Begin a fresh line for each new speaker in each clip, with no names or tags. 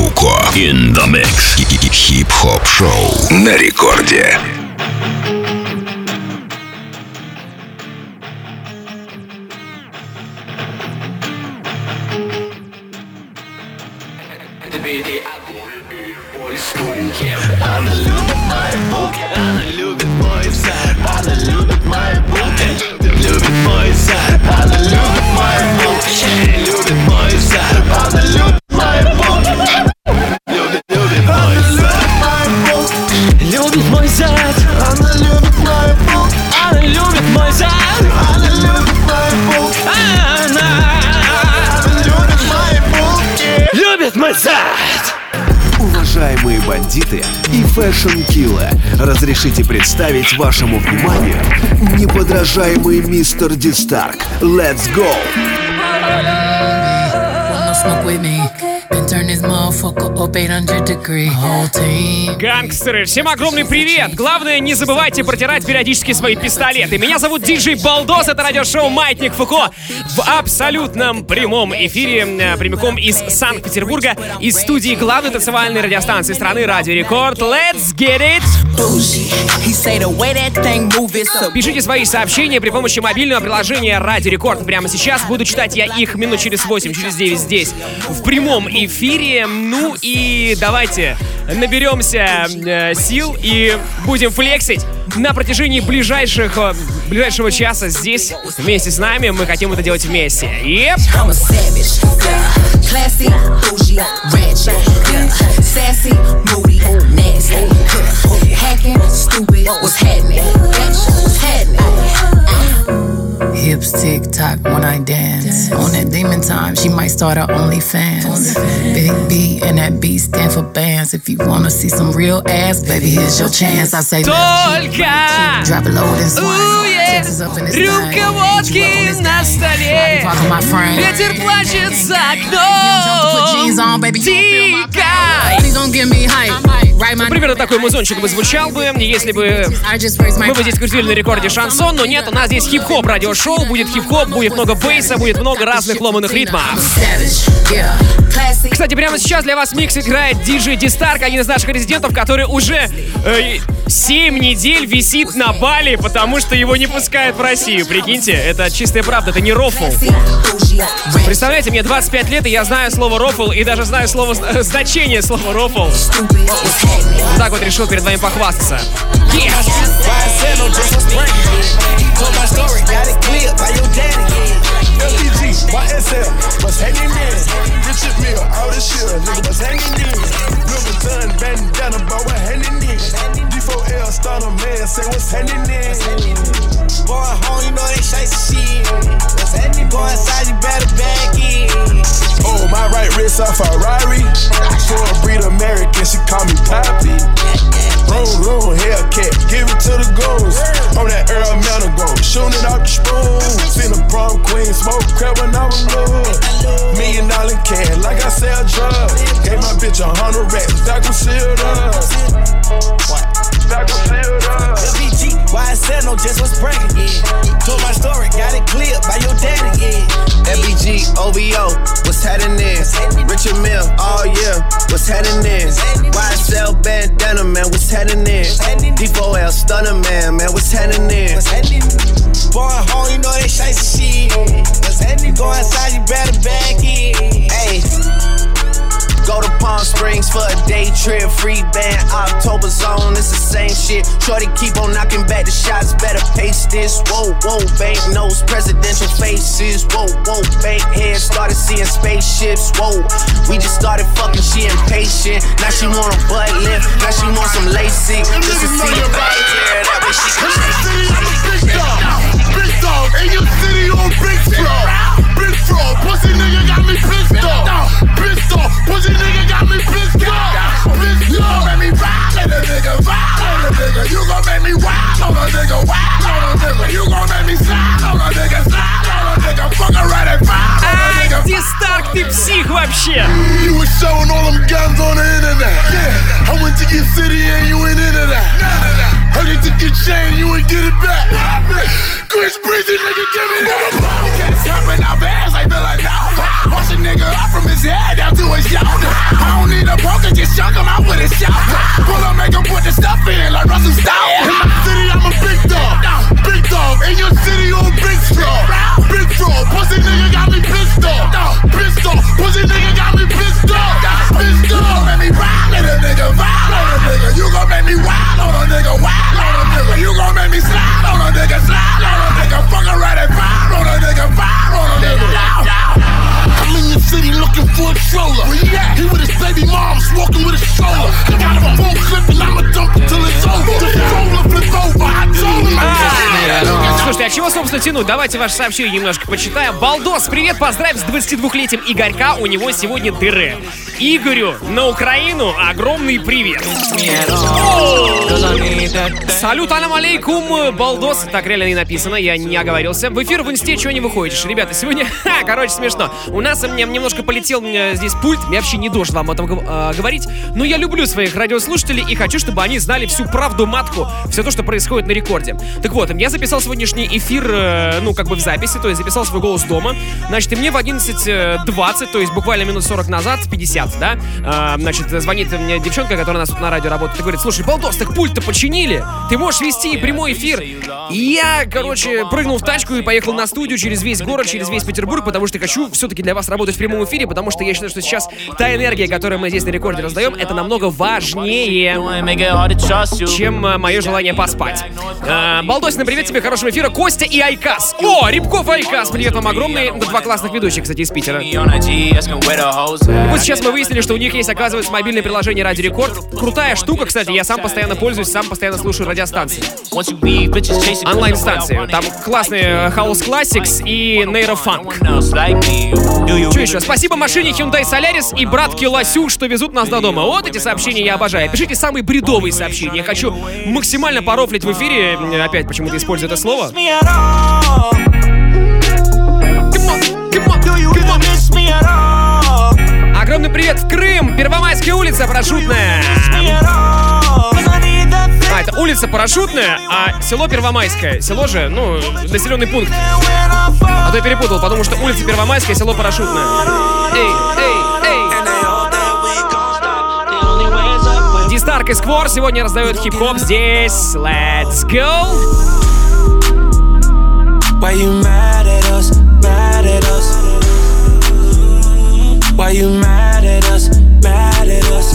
Фуко. In the mix. Хип-хоп шоу на рекорде.
Бандиты и fashion-киллы, разрешите представить вашему вниманию неподражаемый мистер Дистарк. Let's go!
Wanna? Then turn this motherfucker up 800 degree. Whole team.
Гангстеры, всем огромный привет! Главное, не забывайте протирать периодически свои пистолеты. Меня зовут Диджей Балдос, это радиошоу «Маятник Фуко» в абсолютном прямом эфире, э, прямиком из Санкт-Петербурга, из студии главной танцевальной радиостанции страны «Радио Рекорд». Let's get it! Пишите свои сообщения при помощи мобильного приложения «Радио Рекорд». Прямо сейчас буду читать я их минут через 8, через 9 здесь, в прямом эфире. Ну и давайте наберемся э, сил и будем флексить на протяжении ближайших, э, ближайшего часа здесь вместе с нами. Мы хотим это делать вместе.
What's
It's tick when I dance. dance. On that demon time, she might start her OnlyFans. OnlyFans. Big B and that B stand for bands. If you wanna see some real ass, baby, here's your chance. I say,
Dolca.
drop a load and swing.
Ooh, yeah. Рюмка водки на столе. Ветер плачет за окном.
Right, my
Примерно такой музончик бы звучал бы, если бы мы бы здесь крутили на рекорде шансон, но нет, у нас здесь хип-хоп радиошоу, будет хип-хоп, будет много бейса, будет много разных ломаных ритмов. Кстати, прямо сейчас для вас микс играет диджей Дистарк, один из наших резидентов, который уже э, 7 недель висит на Бали, потому что его не пускают в Россию. Прикиньте, это чистая правда, это не рофл. Представляете, мне 25 лет, и я знаю слово рофл, и даже знаю слово, значение слова рофл. так вот решил перед вами похвастаться.
In? D4L, starter man, say what's hanging in? Boy, home, you know they shite shit. What's happening? Go inside, you better back in. Oh, my right wrist a Ferrari. For a breed American, she call me Poppy. Room, room, Hellcat, give it to the goons. On that Earl Manor go, shooting it out the spoon. Seen a prom queen, smoke crap when I was little. Million dollar can, like I sell drugs. Gave my bitch a hundred racks, that concealed up. That concealed up.
LBG, why I said no, oh, just was bragging, yeah. Told my story, got it cleared by your daddy, yeah.
FBG, OVO, what's happening? Richard Mill, oh, all year, what's happening? YSL bandana, man, what's happening? D4L stunner, man, man, what's happening?
What's happening? Home, you know they shite shit. What's happening? Go outside, you better back in.
Hey. Go to Palm Springs for a day trip, free band, October zone, it's the same shit. Shorty keep on knocking back the shots, better pace this. Whoa, whoa, bank notes, presidential faces. Whoa, whoa, bank heads started seeing spaceships. Whoa, we just started fucking, she impatient. Now she want a butt lift, now she want some LASIK. Just to see the back, yeah, that way she can
Big dog, big dog, in your city on big floor Big floor, pussy nigga got me pissed off. Pissed off, pussy nigga got me pissed off. Pissed off, make me ride on a nigga, ride on a nigga. You gon' make me wild on a nigga, wild on a nigga. You gon' make me slide on a nigga, slide on a nigga. Fuck around and ride on a
Ай,
nigga.
Дистарк, ты псих вообще!
You was showing all them guns on the internet. Yeah. I went to your city and you ain't into that. I get to get chain, you ain't get it back. Chris Breezy, nigga, give me that. Cats jumping out fast, I feel like now. Wash a nigga out from his head down to his shoulder. I don't need a
can get shook, I'm out with a shout. Pull up, make 'em put the stuff in like Russell Stout. In my city, I'm a big dog. Big dog. In your city, you a big straw. Big fraud. Pussy nigga got me pissed off. Pissed off. Pussy nigga got me pissed off. Pissed off. Make me wild on a nigga. Wild on a nigga. You gon' make me wild on a nigga. Wild on a nigga. You gon' make me slide on a nigga. Slide on a nigga. Fuck around and vibe on a nigga. Vibe on a nigga. I'm in your city looking for a troller. Where he at? He with his baby moms walking with a stroller. I got a full clip and I'ma dump it till it's over. The stroller flip over. I told him I
Слушайте, а чего, собственно, тянуть? Давайте ваше сообщение немножко почитаем. Балдос, привет, поздравь с 22-летием Игорька, у него сегодня дыры. Игорю на Украину огромный привет. Салют, алям алейкум, Балдос. Так реально не написано, я не оговорился. В эфир в инсте чего не выходишь? Ребята, сегодня, ха, короче, смешно. У нас мне немножко полетел здесь пульт, я вообще не должен вам об этом э, говорить, но я люблю своих радиослушателей и хочу, чтобы они знали всю правду матку, все то, что происходит на рекорде. Так вот, я записал сегодняшний эфир, э, ну, как бы в записи, то есть записал свой голос дома. Значит, и мне в 11.20, то есть буквально минут 40 назад, 50, да, э, значит, звонит мне девчонка, которая у нас тут на радио работает, и говорит, слушай, Балдос, так пульт-то починили, ты можешь вести прямой эфир. И я, короче, прыгнул в тачку и поехал на студию через весь город, через весь Петербург, потому что хочу все-таки для вас работать в прямом эфире, потому что я считаю, что сейчас та энергия, которую мы здесь на рекорде раздаем, это намного важнее, чем э, мое желание поспать. Э, Балдосина, привет тебе, хорошего эфира. Костя и Айкас. О, Рябков Айкас, привет вам огромный. Два классных ведущих, кстати, из Питера. И вот сейчас мы выяснили, что у них есть, оказывается, мобильное приложение Ради Рекорд. Крутая штука, кстати, я сам постоянно пользуюсь, сам постоянно слушаю радиостанции. Онлайн-станции. Там классные House Classics и Нейрофанк. Что еще? Спасибо машине Hyundai Solaris и братке Ласю, что везут нас до дома. Вот эти сообщения я обожаю. Пишите самые бредовые сообщения. Я хочу максимально порофлить в эфире. Опять почему-то использую это слово. Огромный привет в Крым! Первомайская улица, парашютная! А, это улица Парашютная, а село Первомайское. Село же, ну, населенный пункт. А то я перепутал, потому что улица Первомайская, село Парашютное. Эй, эй, эй! Дистарк и Сквор сегодня раздают хип-хоп здесь. Let's go!
Why you mad Why you mad at us? Mad at us?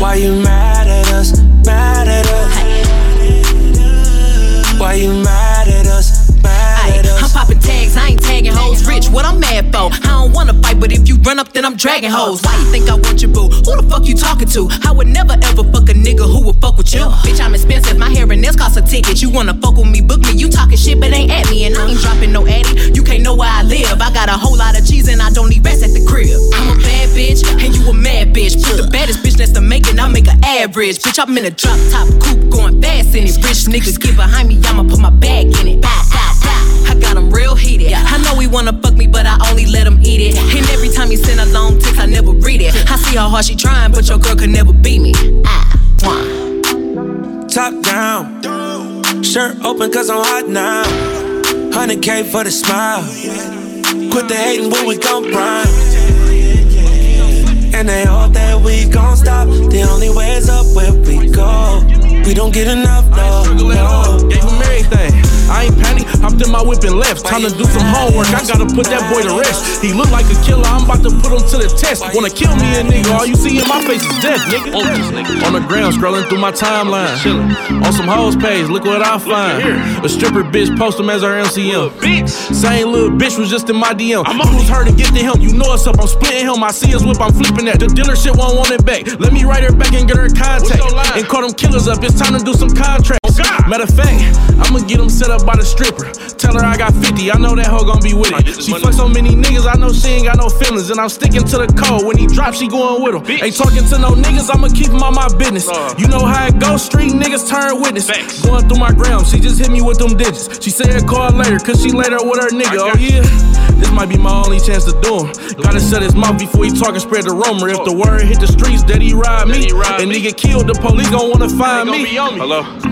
Why you mad at us? Mad at us? Why you mad
Rich, what I'm mad for? I don't wanna fight, but if you run up, then I'm dragging hoes. Why you think I want your boo? Who the fuck you talking to? I would never ever fuck a nigga who would fuck with you. Bitch, I'm expensive, my hair and nails cost a ticket. You wanna fuck with me, book me. You talking shit, but ain't at me, and I ain't dropping no addy. You can't know where I live. I got a whole lot of cheese, and I don't need rest at the crib. I'm a bad bitch, and you a mad bitch. Put the baddest bitch next to Megan, I'll make an average. Bitch, I'm in a drop top coupe, going fast in it. Rich niggas get behind me, I'ma put my bag in it. Bow, bow, bow. I got 'em real heated. I know he wanna fuck me, but I only let him eat it. And every time he send a long text, I never read it. I see how hard she trying, but your girl could never beat me. Ah, mwah.
Top down, shirt open cause I'm hot now. 100k for the smile. Quit the hating when we gon' rhyme. And they hope that we gon' stop. The only way is up where we go. We don't get enough, no. no.
Gave him everything. I ain't panic, hopped in my whip and left. Time to do some homework, I gotta put that boy to rest. He look like a killer, I'm about to put him to the test. Wanna kill me, a nigga, all you see in my face is death, nigga. On the ground, scrolling through my timeline. On some hoes page, look what I find. A stripper bitch, post him as her MCM. Same little bitch was just in my DM. I'm was her to get to him, you know it's up. I'm splitting him, I see his whip, I'm flipping that. The dealership won't want it back. Let me write her back and get her contact. And call them killers up, it's time to do some contracts. Matter of fact, I'ma get them set up by the stripper. Tell her I got 50, I know that hoe gon' be with it. She fuck so many niggas, I know she ain't got no feelings. And I'm sticking to the code. When he drop, she going with him. Ain't talking to no niggas, I'ma keep him on my business. You know how it goes, street niggas turn witness. Going through my gram, she just hit me with them digits. She said call later, cause she later with her nigga. Oh yeah, this might be my only chance to do him. Gotta shut his mouth before he talk and spread the rumor. If the word hit the streets that he ride me, and nigga killed, the police gon' wanna find me.
Hello?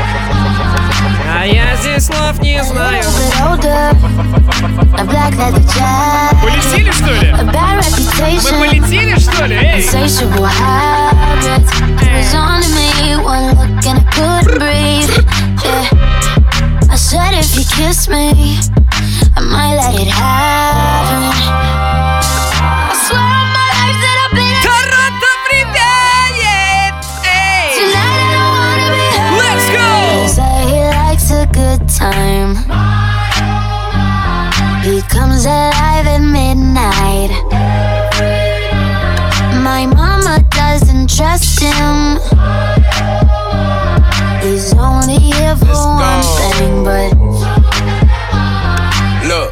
А я здесь слов не знаю. Полетели, что ли? Мы полетели, что ли? Эй!
I said if you kiss me, I might let it happen. Time. He comes alive at midnight. My mama doesn't trust him. He's only here for one thing, but
Look,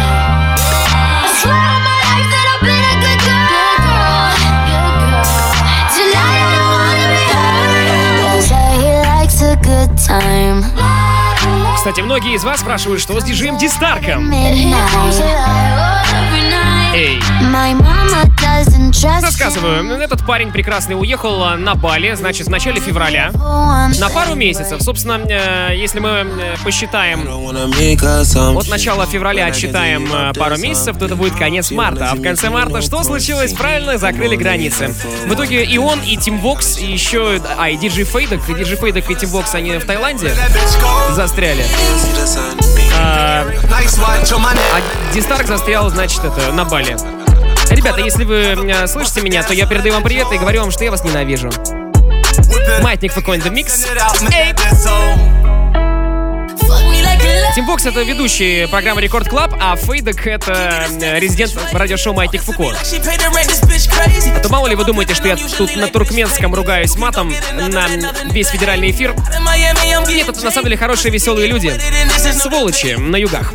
Кстати, многие из вас спрашивают, что с диджеем Дистарком.
Trust
Рассказываю, этот парень прекрасный уехал а, на Бали, значит, в начале февраля. На пару месяцев. Собственно, э, если мы э, посчитаем от начала февраля отсчитаем э, пару месяцев, то это будет конец марта. А в конце марта что случилось? Правильно, закрыли границы. В итоге и он, и Тим Вокс, и еще... А, и Диджей Фейдок. И Диджей Фейдок и Тим Вокс, они в Таиланде застряли. А, Дистарк застрял, значит, это, на Бали. Ребята, если вы э, слышите меня, то я передаю вам привет и говорю вам, что я вас ненавижу. Маятник the Mix. Эй! Тим Бокс это ведущий программы Рекорд Клаб, а Фейдек это э, резидент радиошоу Маятник Фуко. А то мало ли вы думаете, что я тут на туркменском ругаюсь матом на весь федеральный эфир. Нет, это на самом деле хорошие веселые люди. Сволочи на югах.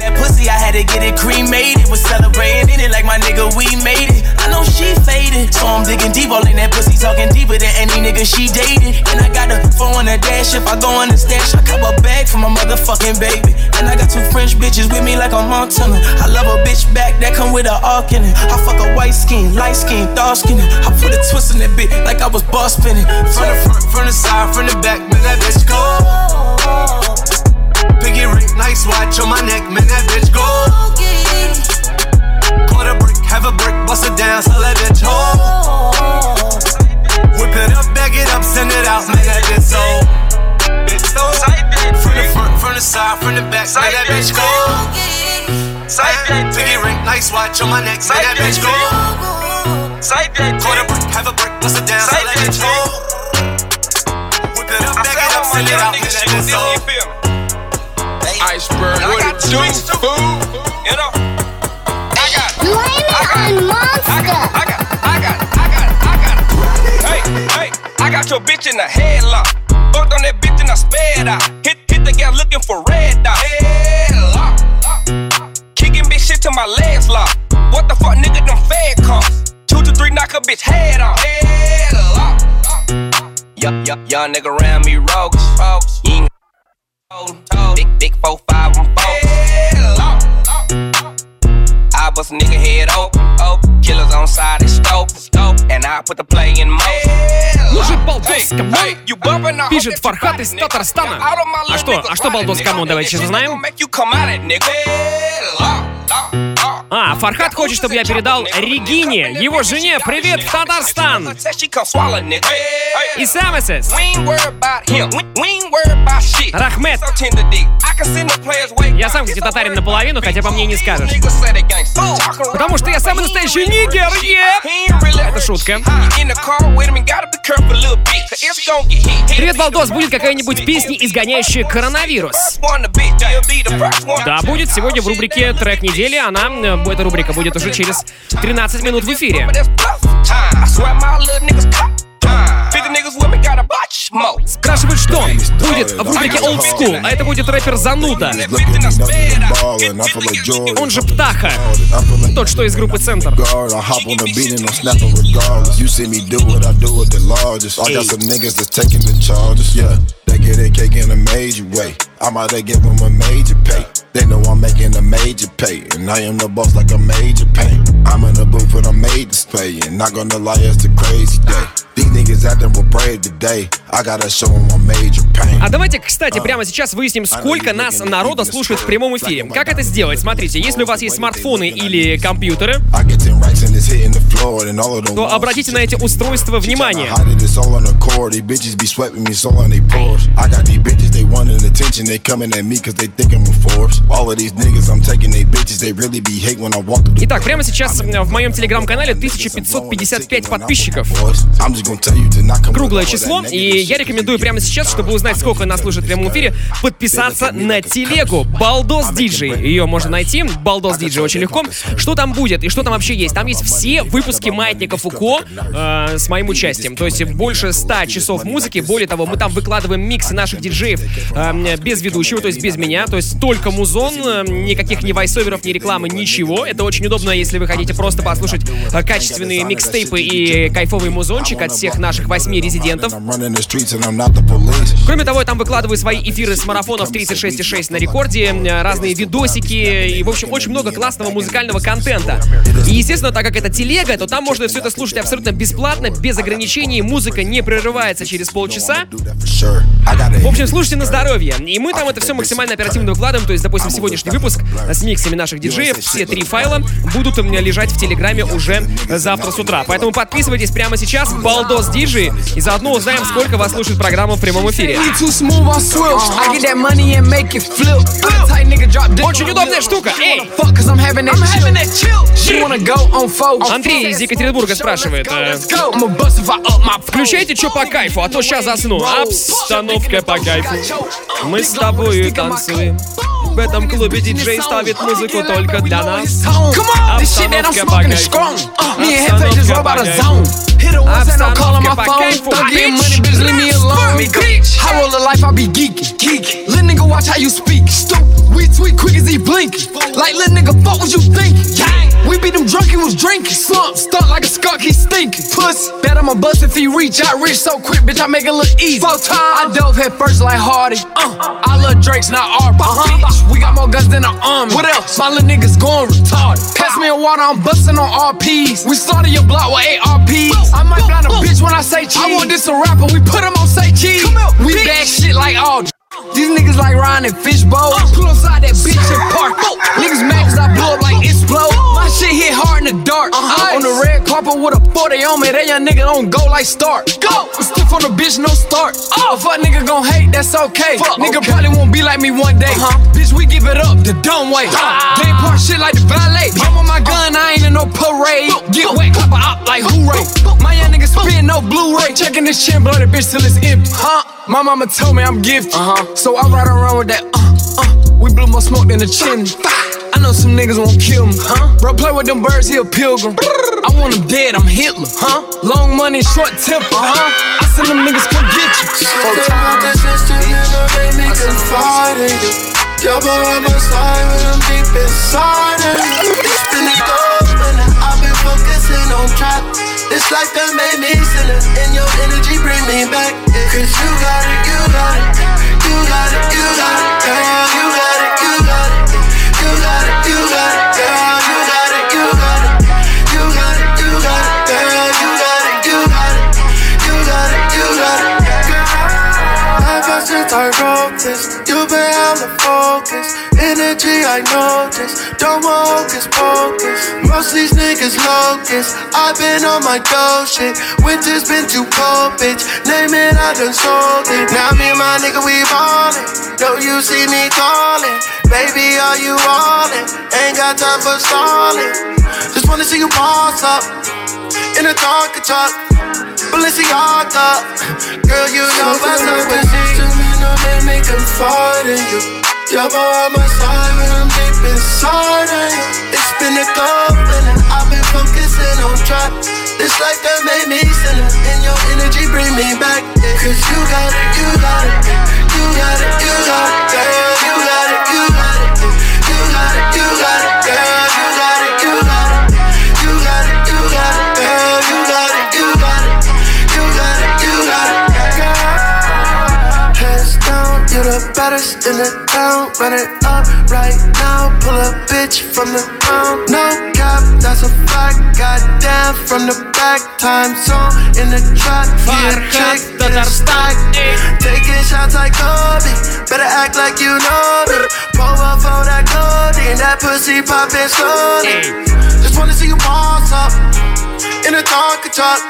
I know she faded, so I'm digging deep, all in that pussy, talking deeper than any nigga she dated. And I got a phone on the dash, if I go on the stash, I cop a bag for my motherfucking baby. And I got two French bitches with me like a Montana. I love a bitch back that come with a arc in it. I fuck a white skin, light skin, dark skin. I put a twist in that bitch like I was boss spinning. From the front, from the side, from the back, man, that bitch go. Piggy ring, nice watch on my neck, man, that bitch go. A brick, have a brick, bust it down, sell that bitch whole. Whip it up, bag it up, send it out, man, that bitch so. Bitch From the front, from the side, from the back, man, that bitch go. Piggy ring, nice watch on my neck, man, that bitch go. Caught a brick, have a brick, bust it down, sell that bitch whole. Whip it up, bag it up, send it out, man, that bitch so.
Iceberg, what it do, fool?
You know,
Blame it on Monster.
Got your bitch in the headlock. Fucked on that bitch and I sped out. Hit, hit the gal looking for red dot. Headlock. Kicking bitch shit till my legs lock. What the fuck, nigga, them fed costs. Two to three, knock a bitch head off. Headlock. Young, young, young nigga around me, rogues. You ain't. Big, big four, five, I'm four. I bust a nigga head open, open. Killers on side scope, scope. And I put the play in motion.
Мужик балдос кому? Пишет Фархат из Татарстана. А что? А что балдос кому? Давайте сейчас узнаем. А, Фархат хочет, чтобы я передал Регине, его жене, привет в Татарстан. И Самесес. Рахмет. Я сам, кстати, татарин наполовину, хотя по мне не скажешь. Потому что я самый настоящий нигер, yeah! Это шутка. Привет, Балдос, будет какая-нибудь песня, изгоняющая коронавирус? Да, будет сегодня в рубрике «Трек недели». Она, э, эта рубрика будет уже через 13 минут в эфире. Спрашивают, что будет в рубрике Old School, а это будет рэпер Зануда. Он же Птаха. Тот, что из группы Центр.
I'm out there give them a major pay. They know I'm making a major pay. And I am the boss like a major pay. I'm in the booth and I made display. And not gonna lie, it's a crazy day. These niggas acting with brave today. I gotta show them my major pain.
А давайте, кстати, прямо сейчас выясним, сколько нас народа слушает в прямом эфире. Как это сделать? Смотрите, если у вас есть смартфоны или компьютеры, то обратите на эти устройства внимание.
Wanting attention, they coming at me cause they think I'm a Forbes. All of these niggas, I'm taking they bitches, they really be hate when I walk through
Итак, прямо сейчас в моем телеграм-канале 1555 подписчиков. Круглое число, и я рекомендую прямо сейчас, чтобы узнать, сколько нас слушает в прямом эфире, подписаться на телегу Балдос Диджей. Ее можно найти, Балдос Диджей очень легко. Что там будет и что там вообще есть? Там есть все выпуски Маятника Фуко э, с моим участием. То есть больше 100 часов музыки. Более того, мы там выкладываем миксы наших диджеев э, без ведущего, то есть без меня. То есть только музон, э, никаких ни вайсоверов, ни рекламы, ничего. Это очень удобно, если вы хотите просто послушать э, качественные микстейпы и кайфовый музончик от всех наших восьми резидентов. Кроме того, я там выкладываю свои эфиры с марафонов 36,6 на рекорде, разные видосики и, в общем, очень много классного музыкального контента. И, естественно, так как это телега, то там можно все это слушать абсолютно бесплатно, без ограничений, музыка не прерывается через полчаса. В общем, слушайте на здоровье. И мы там это все максимально оперативно выкладываем, то есть, допустим, сегодняшний выпуск с миксами наших диджеев, все три файла будут у меня лежать в Телеграме уже завтра с утра. Поэтому подписывайтесь прямо сейчас, Балдос Диджи, и заодно узнаем, сколько вас слушает программа в прямом эфире. Очень удобная штука, эй! Андрей из Екатеринбурга спрашивает. Э, Включайте что по кайфу, а то сейчас засну. Обстановка по кайфу. Мы с тобой танцуем. В этом клубе диджей ставит музыку только для нас. Обстановка Hit her once and I'm calling my phone. Stop getting money, bitch,
leave me alone. Bitch. High roller life, I be geeking. Geek. Little nigga, watch how you speak. Stupid. We tweet quick as he blink. Like little nigga, fuck what you think. Yeah. We be them drunk, he was drinking. Slump, Stunt like a skunk, he stinking. Puss. Bet I'ma bust if he reach. I reach so quick, bitch, I make it look easy. Four times. I dove head first like Hardy. Uh. I love Drake's, not R. Uh-huh. We got more guns than an army. What else? My little niggas going retarded. Pass me a water, I'm busting on RPs. We started your block with ARPs. I might blind a bitch when I say cheese. I want this a rapper, we put him on say cheese. We bag shit like all. These niggas like Ryan and Fishbowl. Uh. Pull inside that bitch and park. Uh. Niggas mad cause I blow up like explode. Uh. My shit hit hard in the dark. Uh-huh. On the red carpet with a 40 on me. That young nigga don't go like start. Go! I'm stiff on the bitch, no start. A fuck nigga gon' hate, that's okay. Fuck, nigga probably won't be like me one day. huh Bitch, we give it up the dumb way. They park shit like the valet. I'm on my gun, I ain't in no parade. Get wet, clap op like hooray. My young nigga spitting no Blu-ray. Checking this chin, blow that bitch till it's empty. Huh? My mama told me I'm gifted. Uh-huh. So I ride around with that, uh, uh. We blew more smoke than the chimney. I know some niggas won't kill me, huh? Bro, play with them birds, he a pilgrim. I want him dead, I'm Hitler, huh? Long money, short temper, huh? I send them niggas come get you.
About the system, nigga, they me confiding you. Yo, boy, I'm a side when I'm deep inside it. It's been a gold, and I've been focusing on trap. This life that made me silly, and your energy bring me back. Cause you got it, you got it, you got it, you got it, girl, you got it, you got it, you got it, you got it, girl, you got it, you got it, you got it, you got it, girl, you got it, you got it, you got it, you got it, girl. Life has since I wrote you've been hella focused. Energy, I notice. Don't want hocus pocus. Most these niggas locusts. I've been on my dough shit. Winter's been too cold, bitch. Name it, I done sold it. Now me and my nigga, we ballin'. Don't you see me calling? Baby, are you allin'? Ain't got time for stalling. Just wanna see you boss up in a Tonka truck. Balenciaga, girl, you know what's up with me. They make confide in you. You're by my side when I'm deep inside of you. It's been a couple and I've been focusing on track. This life that made me sinner, and your energy bring me back. Cause you got it, you got it, you got it, you got it, girl. Baddest in the town. Run it up right now. Pull a bitch from the ground. No cap, that's a fact. Goddamn, from the back. Time zone in the trap. Yeah, check, get it stack. Taking shots like Kobe. Better act like you know me. Pull up for that codeine. That pussy poppin' slowly. Just wanna see you boss up in a Tonka truck.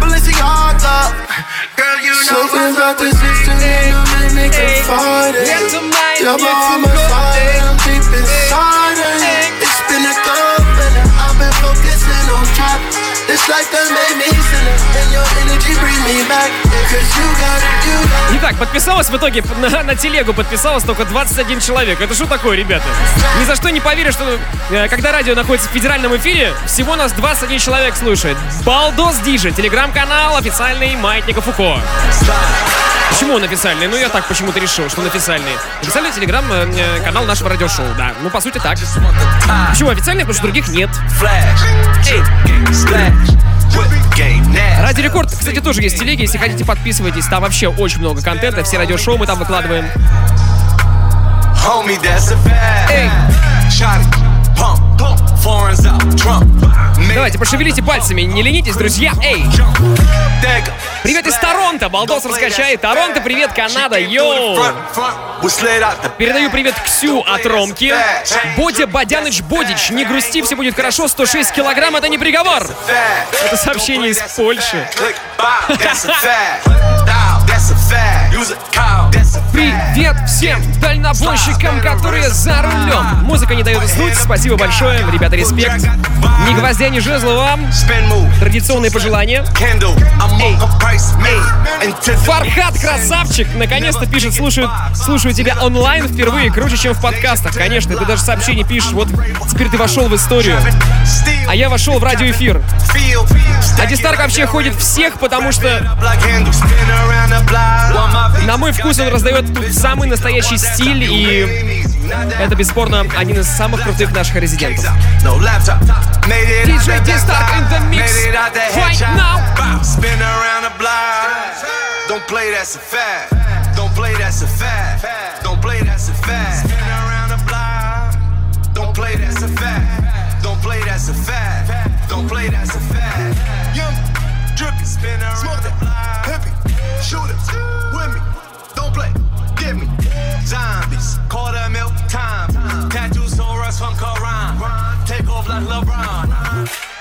Balenciaga. Girl, you know Something about this system, you know, make me confide in you. You're by my side, I'm deep inside you. It's been a couple, and I've been focusing on trap. This life that made me sinner, and your energy bring me back.
Итак, подписалось в итоге на, на телегу подписалось только 21 человек. Это что такое, ребята? Ни за что не поверю, что э, когда радио находится в федеральном эфире, всего нас 21 человек слушает. Балдос Диджи, телеграм-канал официальный Маятника Фуко. Почему он официальный? Ну, я так почему-то решил, что он официальный. Официальный телеграм-канал нашего радиошоу, да. Ну, по сути, так. Почему официальный? Потому что других нет. Ради Рекорд, кстати, тоже есть телеги. Если хотите, подписывайтесь. Там вообще очень много контента. Все радиошоу мы там выкладываем.
Homie, that's a fact. Эй. Shot pump, pump.
Давайте, пошевелите пальцами, не ленитесь, друзья. Эй! Привет из Торонто, Балдос раскачает. Торонто, привет, Канада, йоу! Передаю привет Ксю от Ромки. Бодя Бодяныч Бодич, не грусти, все будет хорошо, 106 килограмм, это не приговор. Это сообщение из Польши. Привет всем дальнобойщикам, которые за рулем. Музыка не дает уснуть. Спасибо большое, ребята, респект. Ни гвоздя, ни жезла вам. Традиционные пожелания. Фархат, красавчик, наконец-то пишет, слушаю, слушаю тебя онлайн впервые, круче, чем в подкастах. Конечно, ты даже сообщение пишешь, вот теперь ты вошел в историю. А я вошел в радиоэфир. А Дистарк вообще ходит всех, потому что на мой вкус он раздает самый настоящий стиль, и это бесспорно один из самых крутых наших резидентов.
Hippie, shooters, with me. Don't play, give me. Zombies,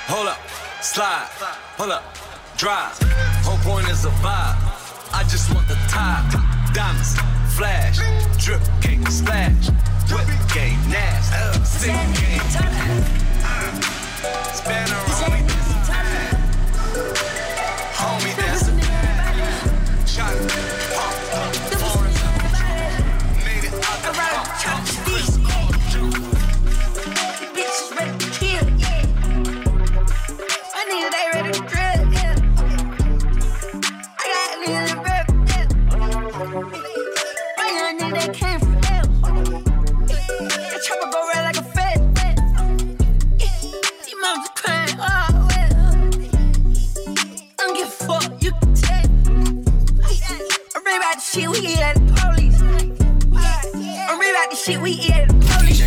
Hold up, slide, hold up, drive. Whole point is a vibe. I just want the top. Diamonds, flash, drip, cake, splash. Whip game, nasty, sick game, time. Spin around.
Shit we eat at the police. I'm ready about the shit we eat at the police.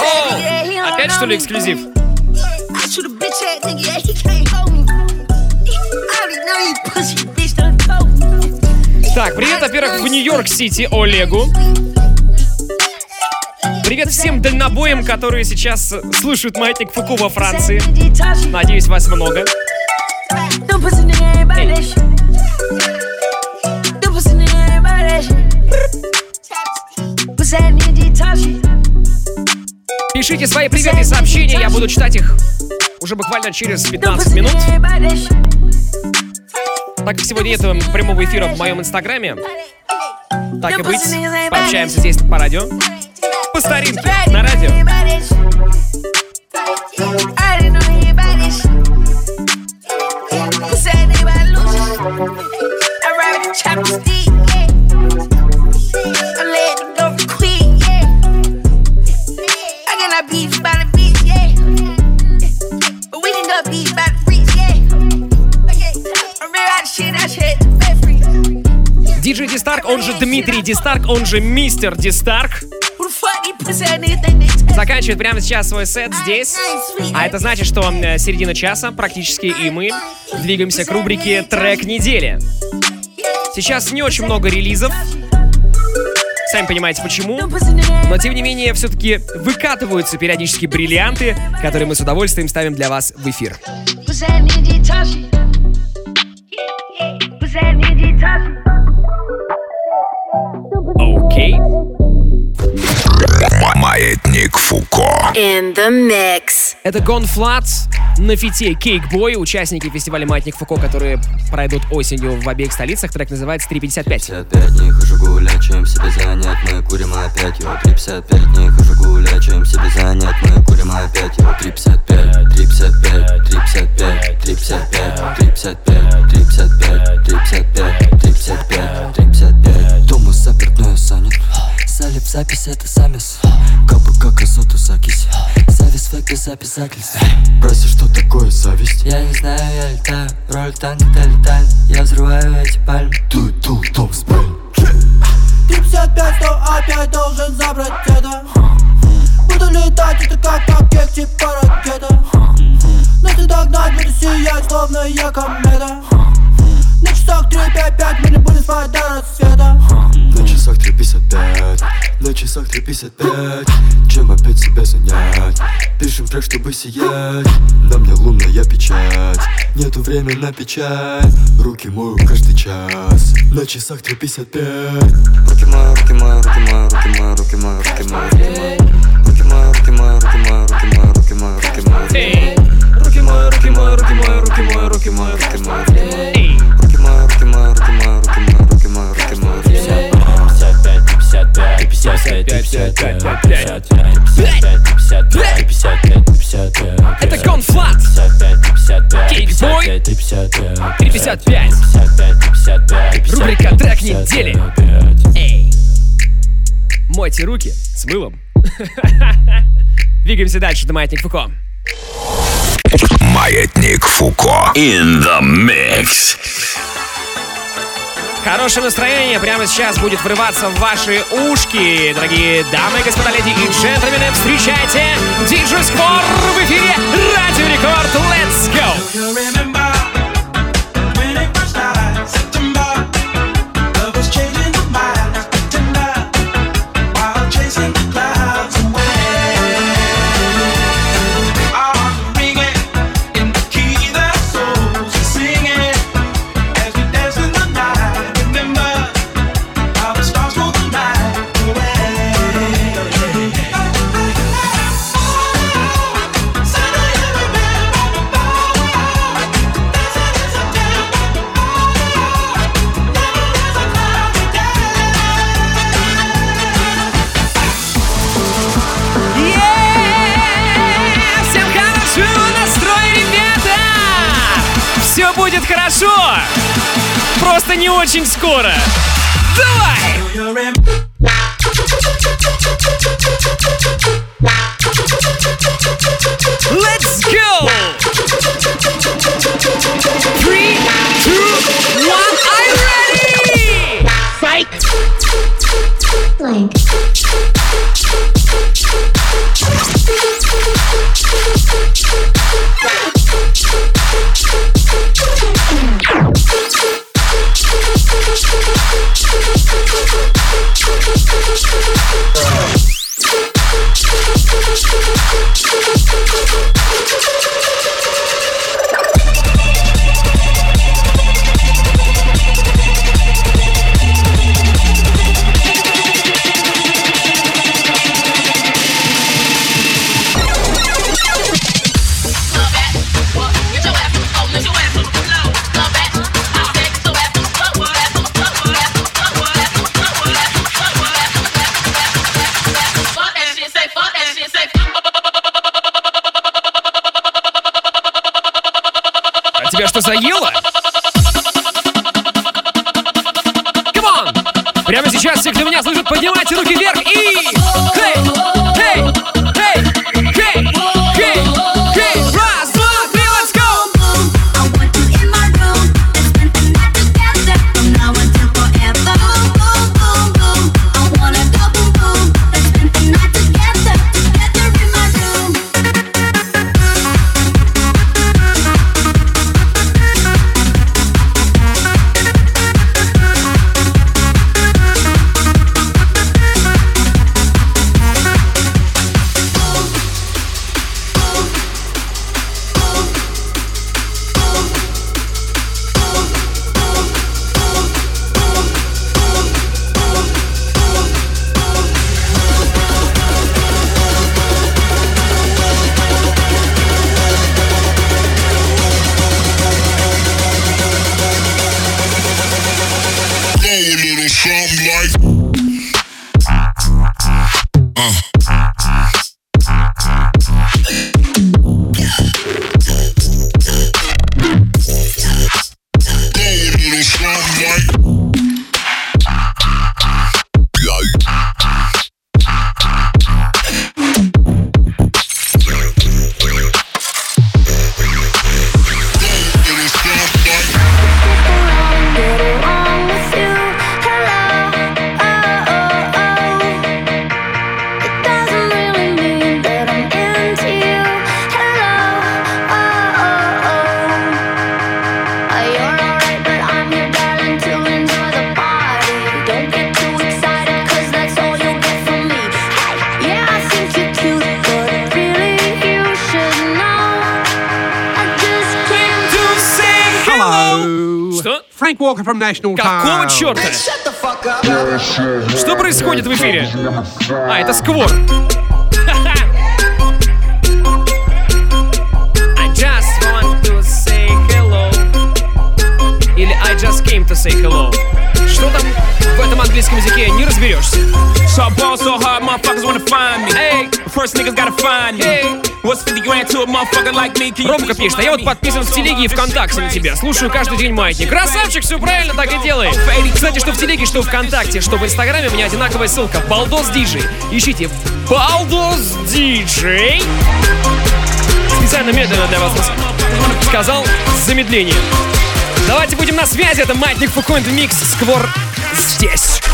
О, опять что ли эксклюзив?
I shoot a bitch ass nigga, yeah, he can't hold me. I already know you pussy, bitch done told me.
Так, привет, во-первых, в Нью-Йорк-Сити Олегу. Привет всем дальнобоям, которые сейчас слушают Маятник Фуку во Франции. Надеюсь, вас много.
Them
Пишите свои приветы и сообщения, я буду читать их уже буквально через 15 минут. Так как сегодня нет прямого эфира в моем инстаграме, так и быть, пообщаемся здесь по радио. По старинке, на радио. Дмитрий Дистарк, он же Мистер Дистарк, заканчивает прямо сейчас свой сет здесь. А это значит, что э, середина часа практически, и мы двигаемся к рубрике «Трек недели». Сейчас не очень много релизов. Сами понимаете почему. Но тем не менее, все-таки выкатываются периодически бриллианты, которые мы с удовольствием ставим для вас в эфир.
Маятник Фуко.
In the mix.
Это Gone Flat на фите Cake Boy, участники фестиваля Маятник Фуко, которые пройдут осенью в обеих столицах. Трек называется 355.
55 дней хожу гулять, чем себе занят, мы курим опять, йо 355 дней хожу гулять, чем себе занят, мы курим опять, йо 355, 355, 355, 355, 355, 355, 355, 355, 355 Дома заперт, но залив запись это замес, капы как азоту закись, завис фэк без обязательств Бросишь, что такое зависть? Я не знаю, я летаю, роль танк, это летаю, я взрываю эти пальмы. Ты, ты, дом спаль
355, сто опять должен забрать это. Буду летать, это как пакет типа ракета. Нас не догнать, буду сиять, словно я комета На часах 355, мы не будем спать до рассвета
На часах 3.55, на часах 3.55 Чем опять себя занять? Пишем трек, чтобы сиять На мне лунная печать Нету времени на печаль Руки мою каждый час На часах 3.55 Руки мои, руки мои, руки мои, руки мои, руки мои, руки мои, руки мои Руки мои, руки мои, руки мои, руки мои, руки мои, руки мои Руки мои, руки мои, руки мои, руки мои, руки мои, руки мои, руки мои
55, 55, 55, 55, 55, 55, 55,
Это Gone Flat. Cake Boy. 355. Рубрика «Трек недели». Мойте руки с мылом. Двигаемся дальше до Маятник Фуко.
Маятник Фуко. In the mix.
Хорошее настроение прямо сейчас будет врываться в ваши ушки. Дорогие дамы, господа, леди и джентльмены, встречайте Диджей Сквор Тебя что, заело? Come on! Прямо сейчас все, кто меня слышит, поднимайте руки вверх
Frank Walker from National
Какого черта? Что происходит в эфире? А, это сквор. I just want to say hello. Или I just came to say hello. Что там в этом английском языке, не разберешься.
So ball so hard, motherfuckers wanna find me.
Hey,
first niggas gotta find me.
Hey.
What's 50 grand to a motherfucker like me?
Ромка пишет, а я вот подписан в телеге и ВКонтакте на тебя. Слушаю каждый день маятник. Красавчик, все правильно так и делай. Кстати, что в телеге, что ВКонтакте, что в Инстаграме, у меня одинаковая ссылка. Балдос Диджей. Ищите Балдос Диджей. Специально медленно для вас сказал с замедлением. Давайте будем на связи. Это Маятник Фукоинт Микс. Сквор здесь.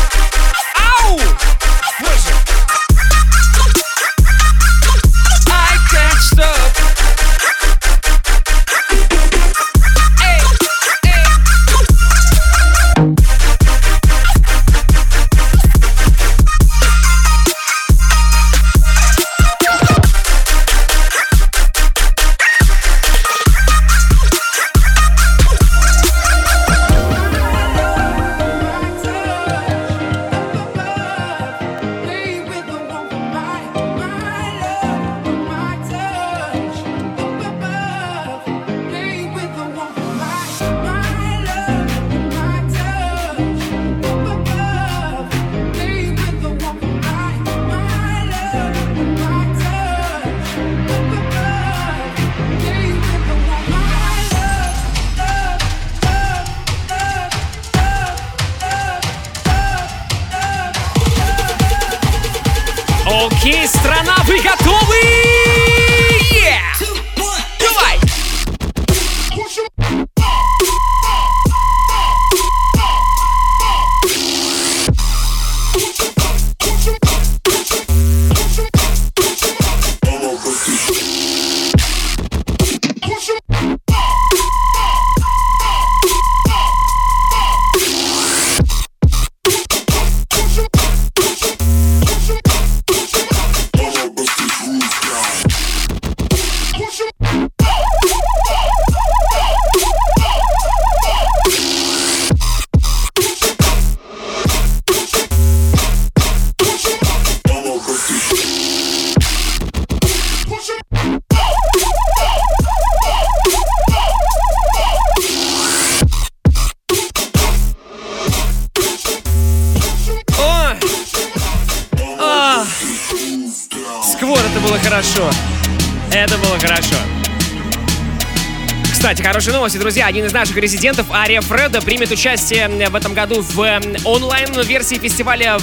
Друзья. Один из наших резидентов, Ария Фреда, примет участие в этом году в онлайн-версии фестиваля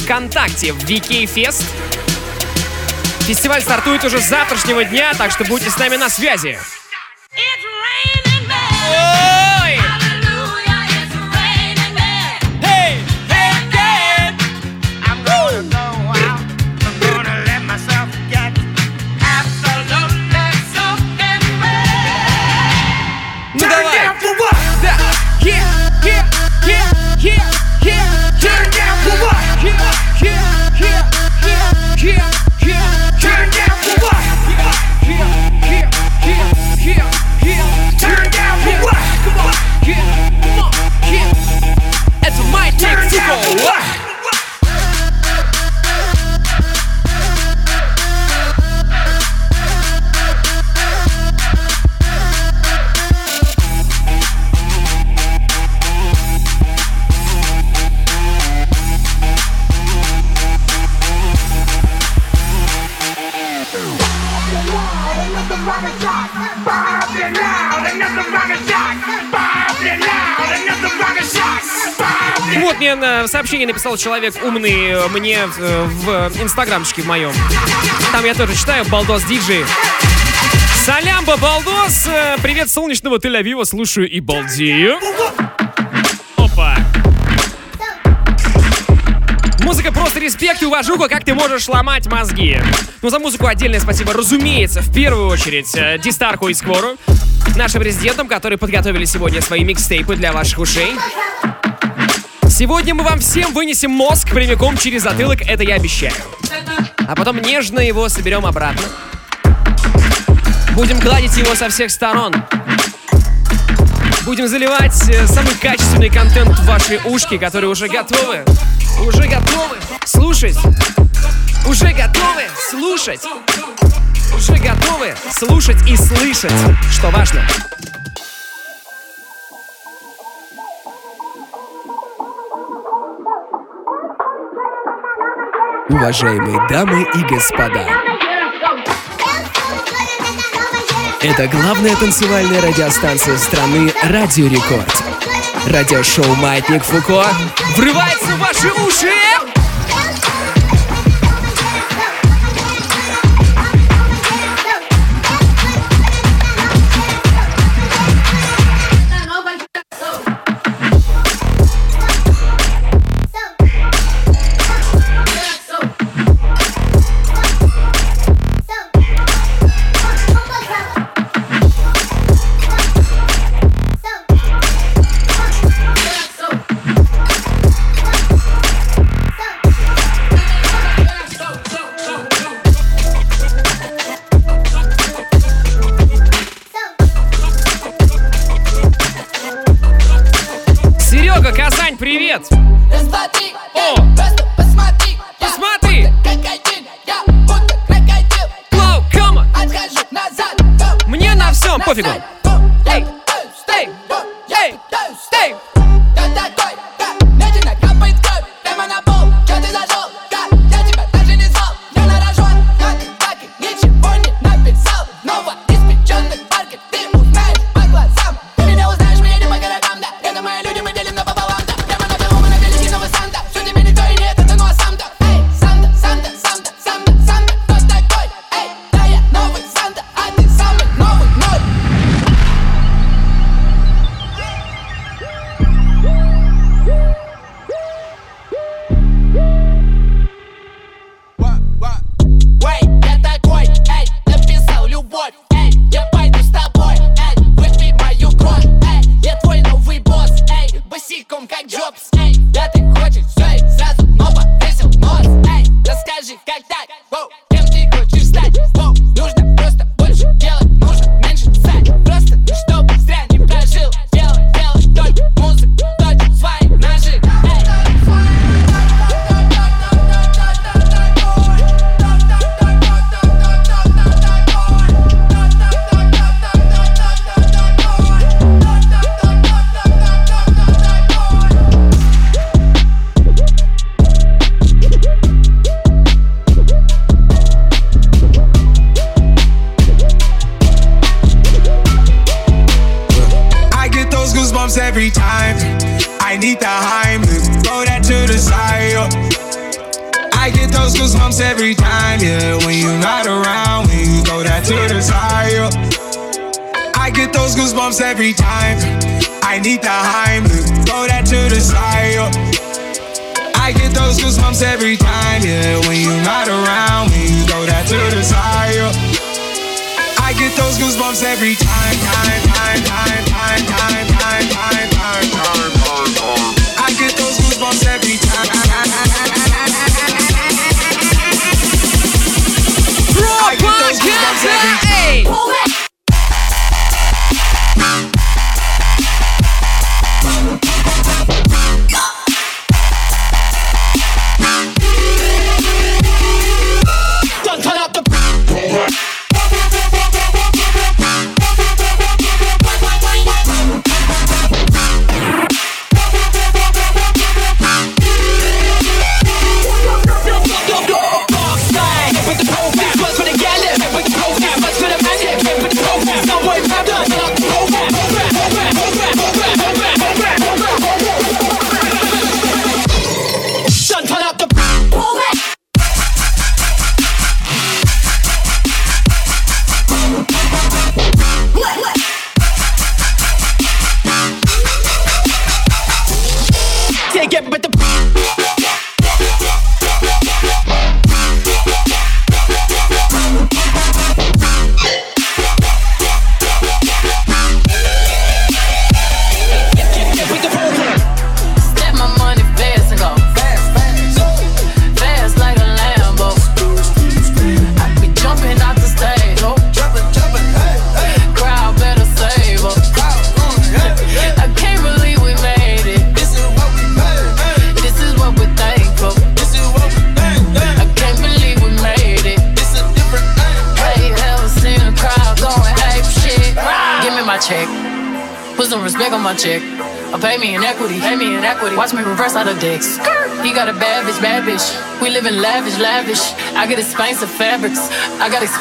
ВКонтакте в VK Fest. Фестиваль стартует уже с завтрашнего дня, так что будьте с нами на связи. Сообщение написал человек умный э, мне э, в инстаграмчике в моем. Там я тоже читаю, Балдос Диджей. Салямба, Балдос! Э, Привет солнечного Тель-Авива, слушаю и балдею. Опа! Музыка просто респект и уважуха, как ты можешь ломать мозги. Ну, за музыку отдельное спасибо, разумеется, в первую очередь, Дистарку и Сквору, нашим резидентам, которые подготовили сегодня свои микстейпы для ваших ушей. Сегодня мы вам всем вынесем мозг прямиком через затылок, это я обещаю. А потом нежно его соберем обратно. Будем гладить его со всех сторон. Будем заливать э, самый качественный контент в ваши ушки, которые уже готовы. Уже готовы слушать. Уже готовы слушать. Уже готовы слушать и слышать, что важно. Уважаемые дамы и господа, это главная танцевальная радиостанция страны Радио Рекорд. Радиошоу «Маятник Фуко» врывается в ваши уши!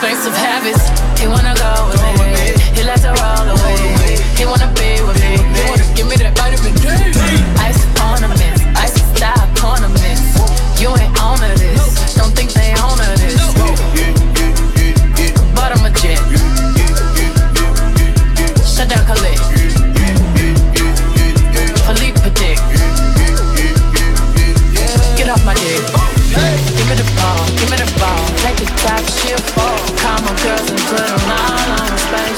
face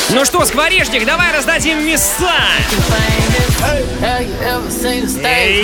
Ну
что, скворечник, давай раздадим места! Hey.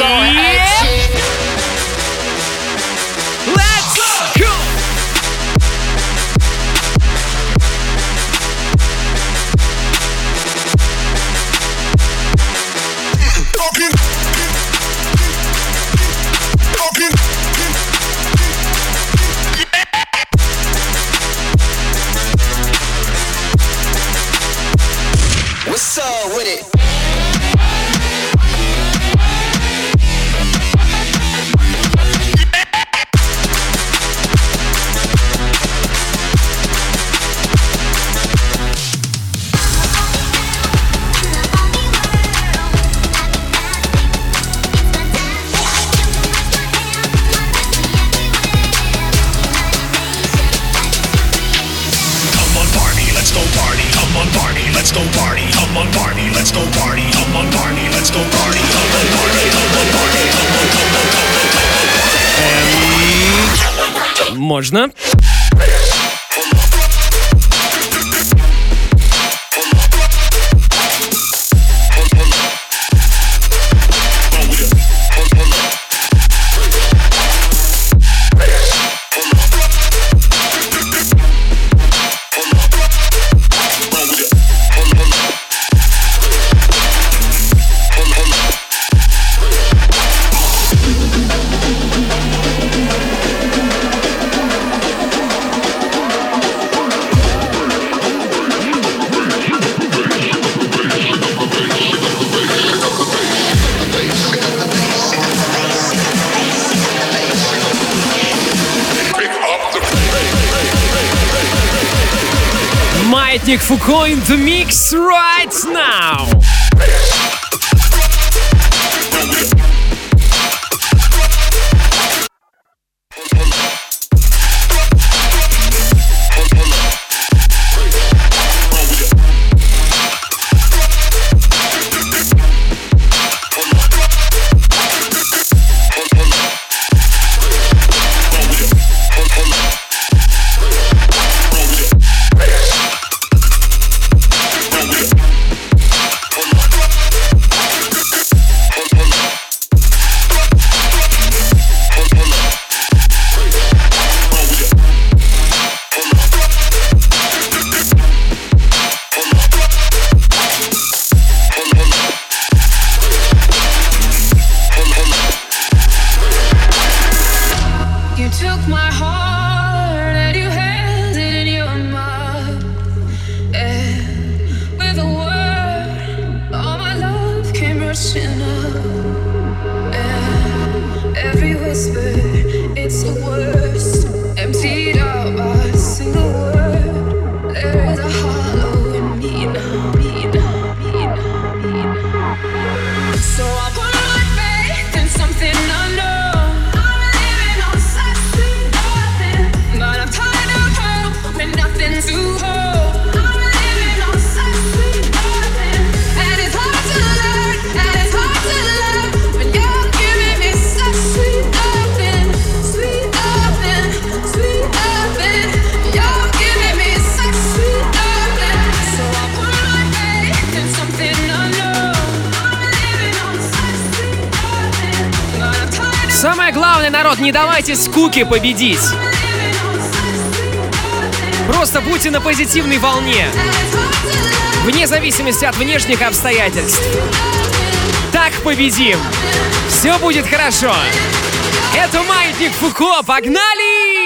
Маятник Фуко in the mix right now. Главное, народ, не давайте скуке победить. Просто будьте на позитивной волне. Вне зависимости от внешних обстоятельств. Так победим. Все будет хорошо. Это Маятник Фуко. Погнали!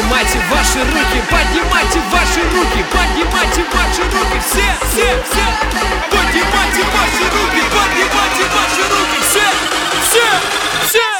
Поднимайте ваши руки, поднимайте ваши руки, поднимайте ваши руки, все, все, все. Поднимайте ваши руки, поднимайте ваши руки, все, все, все.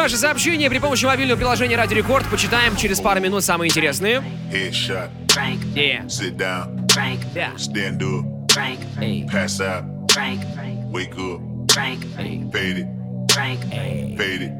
Ваши сообщения при помощи мобильного приложения Радио Рекорд. Почитаем через пару минут самые интересные.
Headshot.
Yeah.
Sit down.
Yeah.
Stand up. Pass out. Wake up. Fade it. Fade it.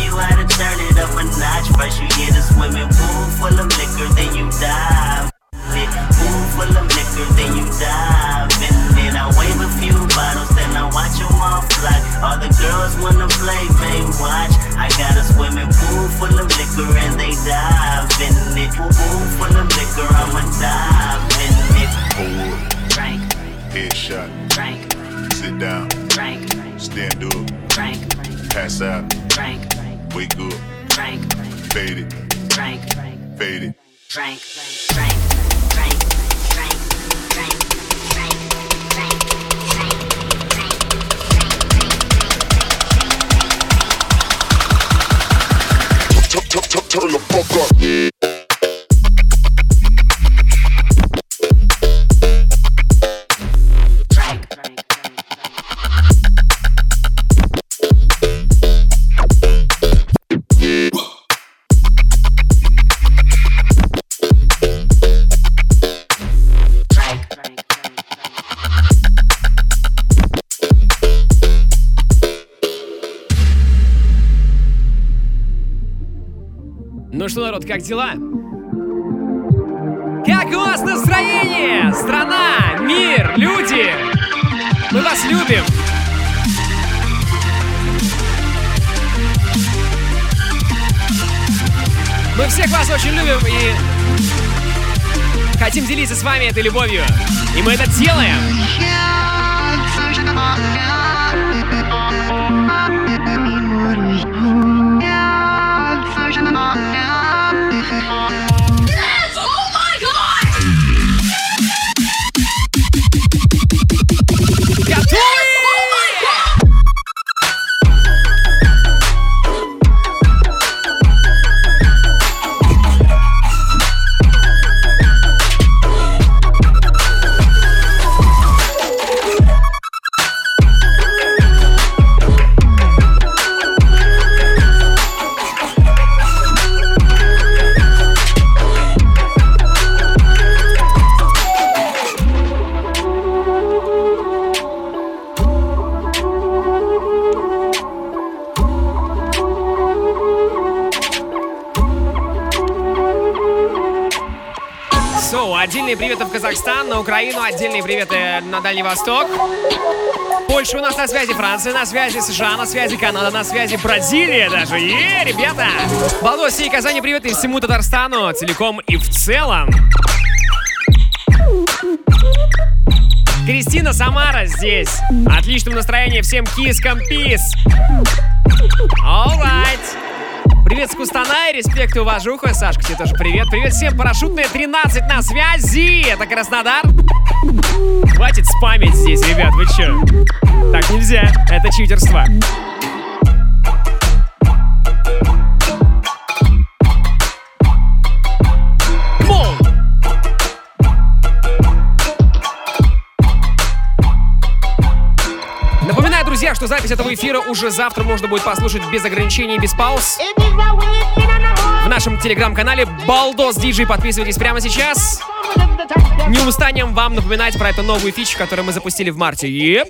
how to turn it up a notch. First you get a swimming pool full of liquor, then you dive. in it. Pool full of liquor, then you dive in it. I wave a few bottles, then I watch them all fly. All the girls wanna play, they watch. I got a swimming pool full of liquor, and they dive in it. Pool full of liquor, I'ma dive in it.
Up.
Drink,
Headshot.
drink,
Sit down.
drink,
Stand up.
drink,
Pass out.
drink,
Wake up. Frank. Faded.
Frank.
Faded. Frank.
Frank. Frank. Frank. Frank. Frank. Frank.
Turn the fuck up.
Ну что, народ, как дела? Как у вас настроение? Страна, мир, люди! Мы вас любим! Мы всех вас очень любим и хотим делиться с вами этой любовью. И мы это делаем! Казахстан, на Украину, отдельные приветы на Дальний Восток. Польша у нас на связи, Франция на связи, США на связи, Канада на связи, Бразилия даже. Е, ребята! Балдос, всей Казани привет и всему Татарстану целиком и в целом. Кристина Самара здесь. Отличного настроения всем кискам пис. Alright. Привет с Кустаная, респект и уважуха. Сашка, тебе тоже привет. Привет всем, парашютная 13 на связи. Это Краснодар. Хватит спамить здесь, ребят, вы чё? Так нельзя, это читерство. Запись этого эфира уже завтра можно будет послушать без ограничений без пауз. В нашем телеграм-канале Балдос Диджей. Подписывайтесь прямо сейчас. Не устанем вам напоминать про эту новую фичу, которую мы запустили в марте. Еп.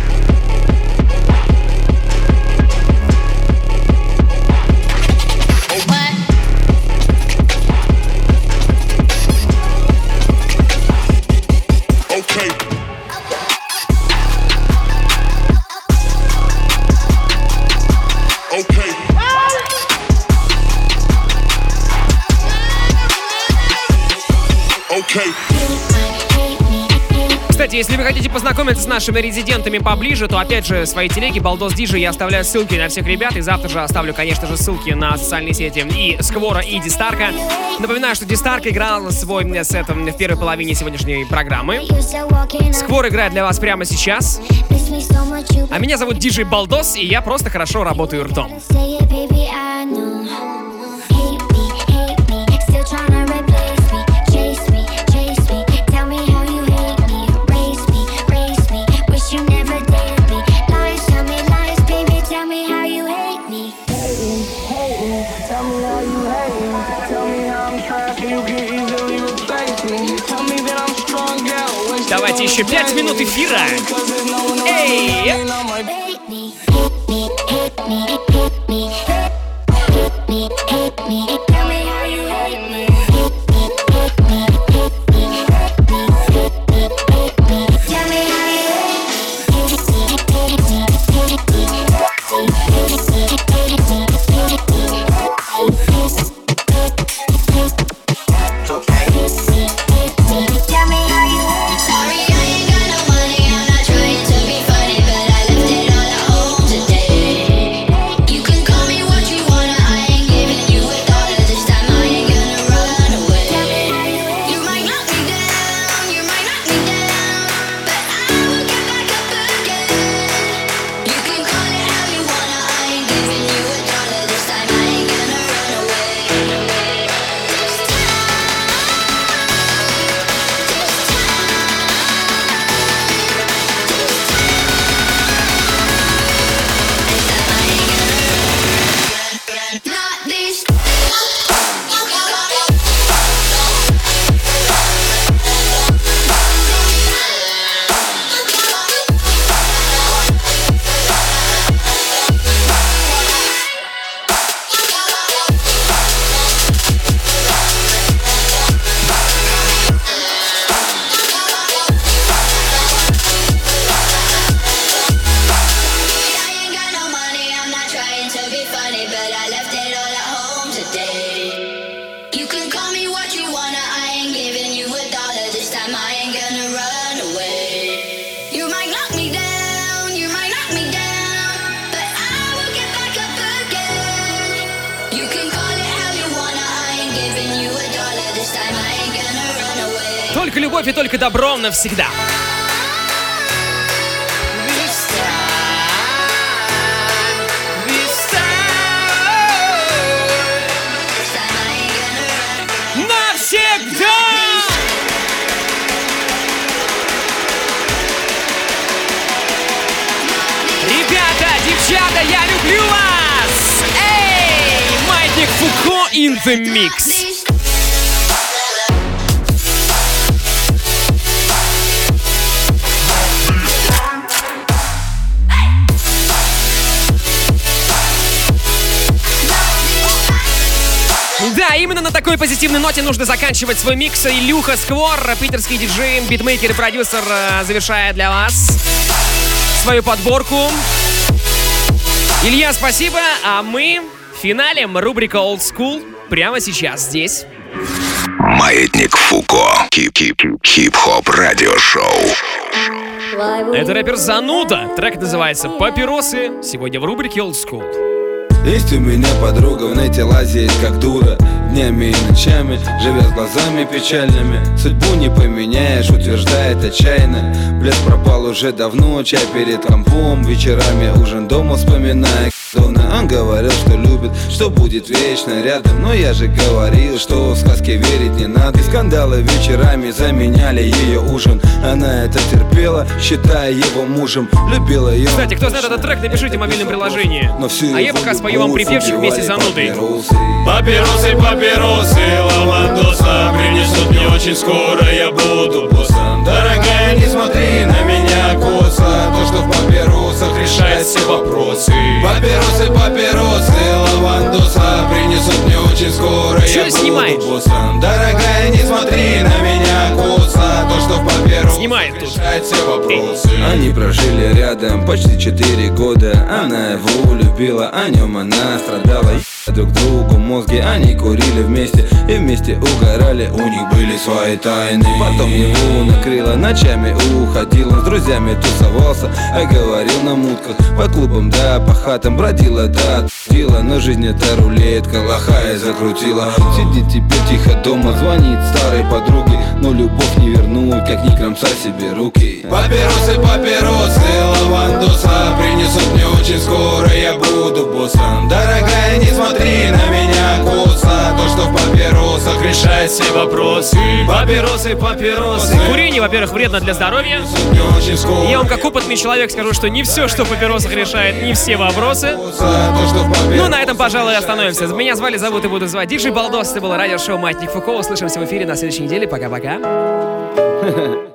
Кстати, если вы хотите познакомиться с нашими резидентами поближе, то опять же свои телеги Балдос Диджи я оставляю ссылки на всех ребят. И завтра же оставлю, конечно же, ссылки на социальные сети и Сквора, и Дистарка. Напоминаю, что Дистарка играл свой сет в первой половине сегодняшней программы. Сквор играет для вас прямо сейчас. А меня зовут Диджей Балдос, и я просто хорошо работаю ртом. Еще пять минут эфира. Эй! Только добро навсегда. Девчата, я люблю вас! Эй! Маятник Фуко in the mix. Такой позитивной ноте нужно заканчивать свой микс. Илюха Сквор, питерский диджей, битмейкер и продюсер, э, завершает для вас свою подборку. Илья, спасибо, а мы финалим рубрику Old School прямо сейчас здесь.
Маятник Фуко. Хип-хип. Хип-хоп радиошоу.
Это рэпер Зануда. Трек называется «Папиросы». Сегодня в рубрике Old School.
Есть у меня подруга в нете лазит как дура. Днями и ночами, живя с глазами печальными. Судьбу не поменяешь, утверждает отчаянно. Блеск пропал уже давно, чай перед компом. Вечерами ужин дома вспоминая Давно он говорил, что любит, что будет вечно рядом. Но я же говорил, что в сказке верить не надо. И скандалы вечерами заменяли ее ужин. Она это терпела, считая его мужем. Любила ее.
Кстати, кто знает этот трек, напишите в мобильном приложении.
Но всю
А я пока спою вам припевчик вместе с Занудой.
Папиросы, папиросы, лавандоса Принесут мне очень скоро, я буду боссом Дорогая, не смотри на меня косо То, что в папиросах решает все вопросы. Папиросы, папиросы, лавандоса Принесут мне очень скоро,
Чё
я буду
снимаешь?
боссом. Дорогая, не смотри на меня косо То, что в папиросах
Снимает тут.
решает все вопросы.
Они прожили рядом почти четыре года. Она его любила, о нем она страдала. Друг другу мозги они курили вместе. И вместе угорали, у них были свои тайны. Потом его накрыло, ночами уходил Он с друзьями тусовался, а говорил на мутках По клубам да по хатам. Бродила да отпустила Но жизнь это рулетка, лохая закрутила. Сидит теперь тихо дома, звонит старой подруге Но любовь не вернуть, как ни кромса себе руки
Папиросы, папиросы, лавандоса Принесут мне очень скоро, я буду боссом Дорогая, не смотри на меня косо То, что в папиросах решает все вопросы Папиросы, папиросы
Курение, во-первых, вредно для здоровья. Я вам как опытный человек скажу, что не все, что в папиросах решает, не все вопросы. Ну, на этом, пожалуй, остановимся. Меня звали, зовут и буду звать Диджей Балдос. Это было радиошоу «Маятник Фуко». Услышимся в эфире на следующей неделе. Пока-пока. ー。